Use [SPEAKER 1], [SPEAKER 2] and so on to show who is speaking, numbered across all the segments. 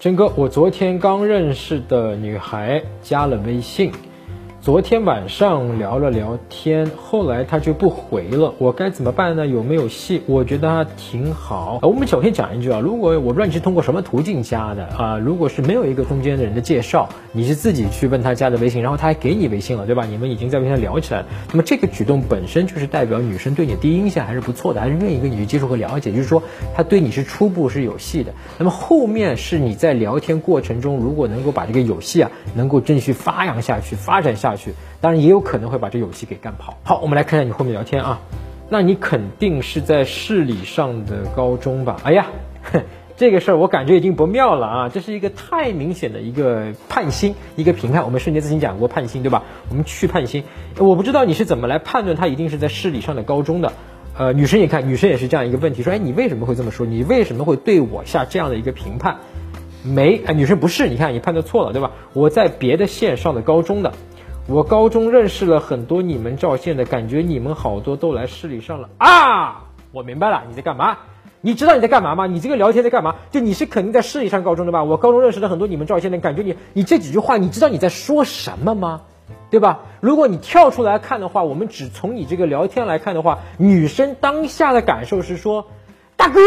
[SPEAKER 1] 真哥，我昨天刚认识的女孩加了微信。昨天晚上聊了聊天，后来他就不回了，我该怎么办呢？有没有戏？我觉得他挺好。我们首先讲一句啊，如果我不知道你是通过什么途径加的啊，如果是没有一个中间的人的介绍，你是自己去问他加的微信，然后他还给你微信了，对吧？你们已经在微信上聊起来了，那么这个举动本身就是代表女生对你第一印象还是不错的，还是愿意跟你去接触和了解，就是说他对你是初步是有戏的。那么后面是你在聊天过程中，如果能够把这个有戏啊，能够继续发扬下去、发展下下去。当然也有可能会把这游戏给干跑。好，我们来看一下你后面聊天啊，那你肯定是在市里上的高中吧？哎呀，这个事儿我感觉已经不妙了啊！这是一个太明显的一个判心，一个评判。我们瞬间自行讲过判心，对吧？我们去判心，我不知道你是怎么来判断他一定是在市里上的高中的。呃，女生也看，女生也是这样一个问题，说，哎，你为什么会这么说？你为什么会对我下这样的一个评判？没，哎，女生不是，你看你判断错了，对吧？我在别的县上的高中的。我高中认识了很多你们赵县的，感觉你们好多都来市里上了啊！我明白了，你在干嘛？你知道你在干嘛吗？你这个聊天在干嘛？就你是肯定在市里上高中的吧？我高中认识了很多你们赵县的，感觉你你这几句话，你知道你在说什么吗？对吧？如果你跳出来看的话，我们只从你这个聊天来看的话，女生当下的感受是说，大哥。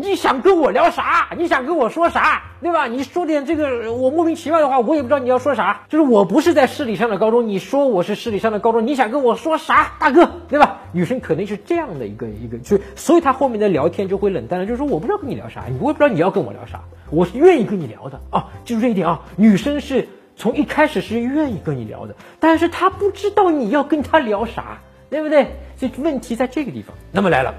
[SPEAKER 1] 你想跟我聊啥？你想跟我说啥？对吧？你说点这个我莫名其妙的话，我也不知道你要说啥。就是我不是在市里上的高中，你说我是市里上的高中，你想跟我说啥，大哥？对吧？女生肯定是这样的一个一个，就所以她后面的聊天就会冷淡了，就是说我不知道跟你聊啥，我也不知道你要跟我聊啥，我是愿意跟你聊的啊，记住这一点啊，女生是从一开始是愿意跟你聊的，但是她不知道你要跟她聊啥，对不对？所以问题在这个地方。那么来了。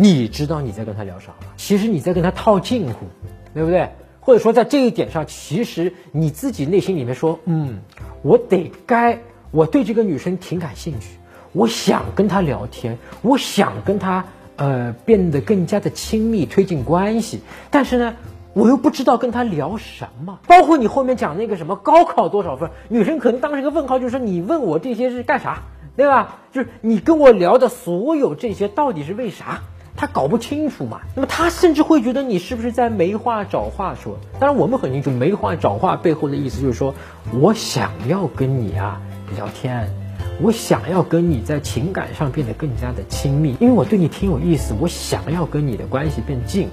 [SPEAKER 1] 你知道你在跟他聊啥吗？其实你在跟他套近乎，对不对？或者说在这一点上，其实你自己内心里面说，嗯，我得该，我对这个女生挺感兴趣，我想跟她聊天，我想跟她呃变得更加的亲密，推进关系。但是呢，我又不知道跟她聊什么。包括你后面讲那个什么高考多少分，女生可能当时一个问号，就是说你问我这些是干啥，对吧？就是你跟我聊的所有这些到底是为啥？他搞不清楚嘛，那么他甚至会觉得你是不是在没话找话说？当然我们很清楚，没话找话背后的意思就是说我想要跟你啊聊天，我想要跟你在情感上变得更加的亲密，因为我对你挺有意思，我想要跟你的关系变近。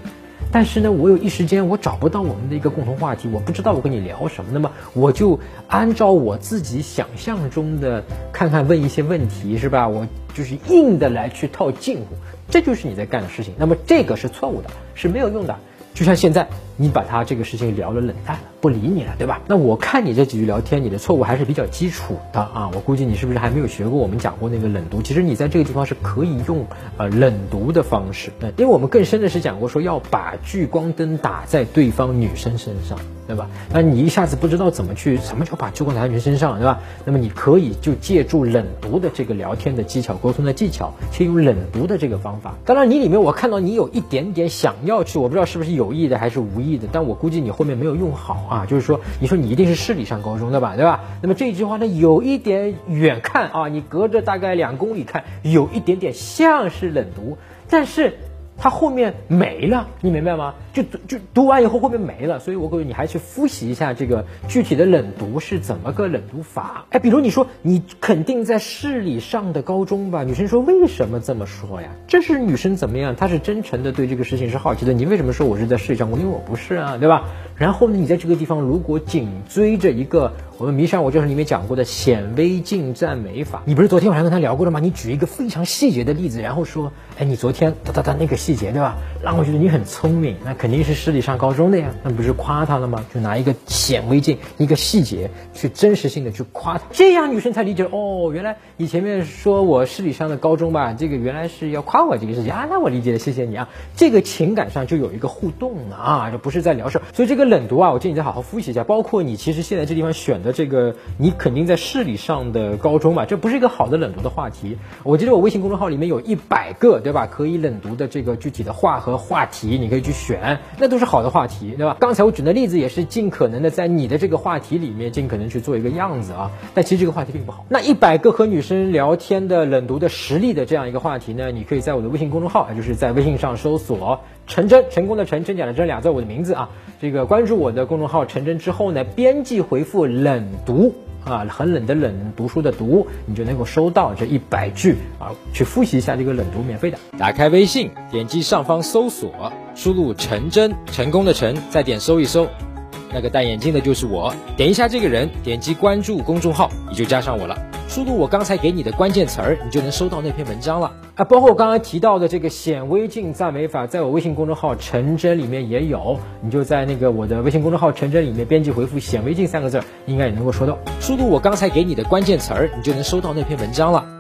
[SPEAKER 1] 但是呢，我有一时间我找不到我们的一个共同话题，我不知道我跟你聊什么，那么我就按照我自己想象中的看看问一些问题，是吧？我就是硬的来去套近乎，这就是你在干的事情。那么这个是错误的，是没有用的。就像现在，你把他这个事情聊了冷淡了，不理你了，对吧？那我看你这几句聊天，你的错误还是比较基础的啊。我估计你是不是还没有学过我们讲过那个冷读？其实你在这个地方是可以用呃冷读的方式，因为我们更深的是讲过说要把聚光灯打在对方女生身上。对吧？那你一下子不知道怎么去，什么叫把聚光打在女生身上，对吧？那么你可以就借助冷读的这个聊天的技巧、沟通的技巧，先用冷读的这个方法。当然，你里面我看到你有一点点想要去，我不知道是不是有意的还是无意的，但我估计你后面没有用好啊。就是说，你说你一定是市里上高中的吧，对吧？那么这一句话呢，有一点远看啊，你隔着大概两公里看，有一点点像是冷读，但是。它后面没了，你明白吗？就就读完以后后面没了，所以我各位你还去复习一下这个具体的冷读是怎么个冷读法。哎，比如你说你肯定在市里上的高中吧？女生说为什么这么说呀？这是女生怎么样？她是真诚的对这个事情是好奇的。你为什么说我是在市里上过？因为我不是啊，对吧？然后呢，你在这个地方如果紧追着一个。我们迷上我就是里面讲过的显微镜赞美法，你不是昨天晚上跟他聊过了吗？你举一个非常细节的例子，然后说，哎，你昨天哒哒哒那个细节对吧？让我觉得你很聪明，那肯定是市里上高中的呀，那不是夸他了吗？就拿一个显微镜一个细节去真实性的去夸他，这样女生才理解哦，原来你前面说我市里上的高中吧，这个原来是要夸我这个事情啊，那我理解了，谢谢你啊，这个情感上就有一个互动了啊，就不是在聊事儿，所以这个冷读啊，我建议你再好好复习一下，包括你其实现在这地方选。的这个你肯定在市里上的高中嘛，这不是一个好的冷读的话题。我记得我微信公众号里面有一百个，对吧？可以冷读的这个，具体的话和话题，你可以去选，那都是好的话题，对吧？刚才我举的例子也是尽可能的在你的这个话题里面尽可能去做一个样子啊，但其实这个话题并不好。那一百个和女生聊天的冷读的实力的这样一个话题呢，你可以在我的微信公众号，就是在微信上搜索“陈真”，成功的陈，真假的真，俩字我的名字啊，这个关注我的公众号“陈真”之后呢，编辑回复“冷读”。啊，很冷的冷，读书的读，你就能够收到这一百句啊，去复习一下这个冷读，免费的。
[SPEAKER 2] 打开微信，点击上方搜索，输入陈真，成功的成，再点搜一搜，那个戴眼镜的就是我，点一下这个人，点击关注公众号，你就加上我了。输入我刚才给你的关键词儿，你就能收到那篇文章了
[SPEAKER 1] 啊！包括我刚刚提到的这个显微镜赞美法，在我微信公众号“陈真”里面也有，你就在那个我的微信公众号“陈真”里面编辑回复“显微镜”三个字，应该也能够收到。
[SPEAKER 2] 输入我刚才给你的关键词儿，你就能收到那篇文章了。